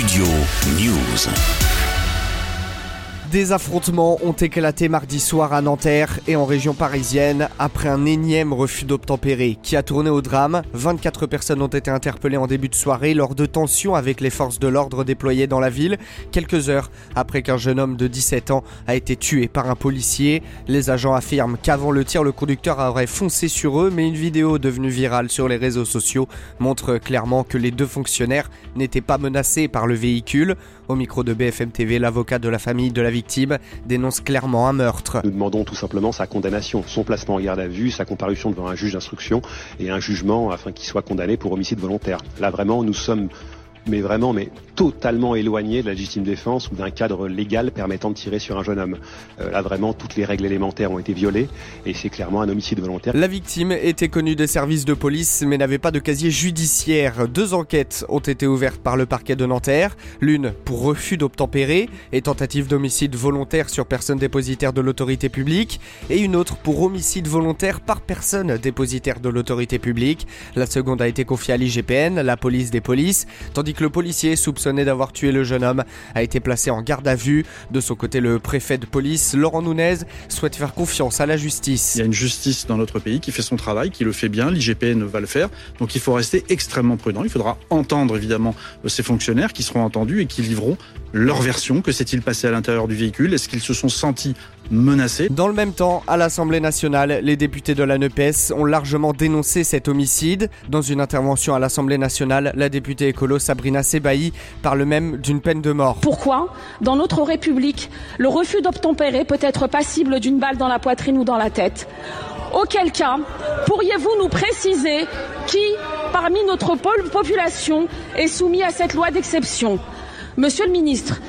Studio News. Des affrontements ont éclaté mardi soir à Nanterre et en région parisienne après un énième refus d'obtempérer qui a tourné au drame. 24 personnes ont été interpellées en début de soirée lors de tensions avec les forces de l'ordre déployées dans la ville, quelques heures après qu'un jeune homme de 17 ans a été tué par un policier. Les agents affirment qu'avant le tir, le conducteur aurait foncé sur eux, mais une vidéo devenue virale sur les réseaux sociaux montre clairement que les deux fonctionnaires n'étaient pas menacés par le véhicule. Au micro de BFM TV, l'avocat de la famille de la victime dénonce clairement un meurtre. Nous demandons tout simplement sa condamnation, son placement en garde à vue, sa comparution devant un juge d'instruction et un jugement afin qu'il soit condamné pour homicide volontaire. Là vraiment, nous sommes mais vraiment, mais totalement éloigné de la légitime défense ou d'un cadre légal permettant de tirer sur un jeune homme. Euh, là, vraiment, toutes les règles élémentaires ont été violées et c'est clairement un homicide volontaire. La victime était connue des services de police mais n'avait pas de casier judiciaire. Deux enquêtes ont été ouvertes par le parquet de Nanterre, l'une pour refus d'obtempérer et tentative d'homicide volontaire sur personne dépositaire de l'autorité publique et une autre pour homicide volontaire par personne dépositaire de l'autorité publique. La seconde a été confiée à l'IGPN, la police des polices, tandis que le policier soupçonné d'avoir tué le jeune homme a été placé en garde à vue. De son côté, le préfet de police, Laurent Nunez, souhaite faire confiance à la justice. Il y a une justice dans notre pays qui fait son travail, qui le fait bien, l'IGPN va le faire, donc il faut rester extrêmement prudent. Il faudra entendre évidemment ces fonctionnaires qui seront entendus et qui livreront leur version. Que s'est-il passé à l'intérieur du véhicule? Est-ce qu'ils se sont sentis menacés Dans le même temps, à l'Assemblée nationale, les députés de la NEPES ont largement dénoncé cet homicide. Dans une intervention à l'Assemblée nationale, la députée écolo Sabrina Sebaï parle même d'une peine de mort. Pourquoi, dans notre République, le refus d'obtempérer peut être passible d'une balle dans la poitrine ou dans la tête Auquel cas, pourriez-vous nous préciser qui, parmi notre population, est soumis à cette loi d'exception? Monsieur le ministre,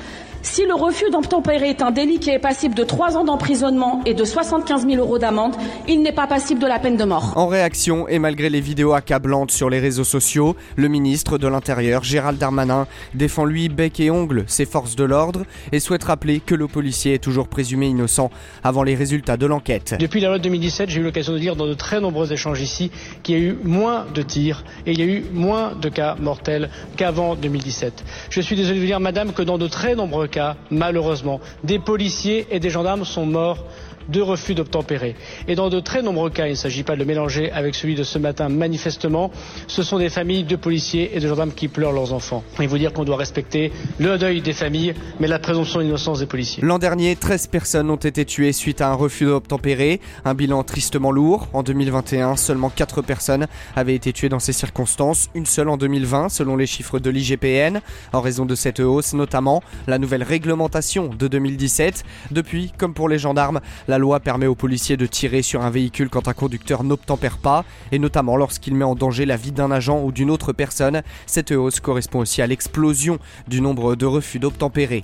si le refus d'obtempérer est un délit qui est passible de 3 ans d'emprisonnement et de 75 000 euros d'amende, il n'est pas passible de la peine de mort. En réaction, et malgré les vidéos accablantes sur les réseaux sociaux, le ministre de l'Intérieur, Gérald Darmanin, défend lui bec et ongle ses forces de l'ordre et souhaite rappeler que le policier est toujours présumé innocent avant les résultats de l'enquête. Depuis la loi de 2017, j'ai eu l'occasion de dire dans de très nombreux échanges ici qu'il y a eu moins de tirs et il y a eu moins de cas mortels qu'avant 2017. Je suis désolé de vous dire, madame, que dans de très nombreux cas, malheureusement, des policiers et des gendarmes sont morts de refus d'obtempérer. Et dans de très nombreux cas, il ne s'agit pas de le mélanger avec celui de ce matin, manifestement, ce sont des familles de policiers et de gendarmes qui pleurent leurs enfants. Il faut dire qu'on doit respecter le deuil des familles, mais la présomption d'innocence des policiers. L'an dernier, 13 personnes ont été tuées suite à un refus d'obtempérer, un bilan tristement lourd. En 2021, seulement 4 personnes avaient été tuées dans ces circonstances, une seule en 2020 selon les chiffres de l'IGPN, en raison de cette hausse notamment la nouvelle réglementation de 2017. Depuis, comme pour les gendarmes, la loi permet aux policiers de tirer sur un véhicule quand un conducteur n'obtempère pas, et notamment lorsqu'il met en danger la vie d'un agent ou d'une autre personne. Cette hausse correspond aussi à l'explosion du nombre de refus d'obtempérer.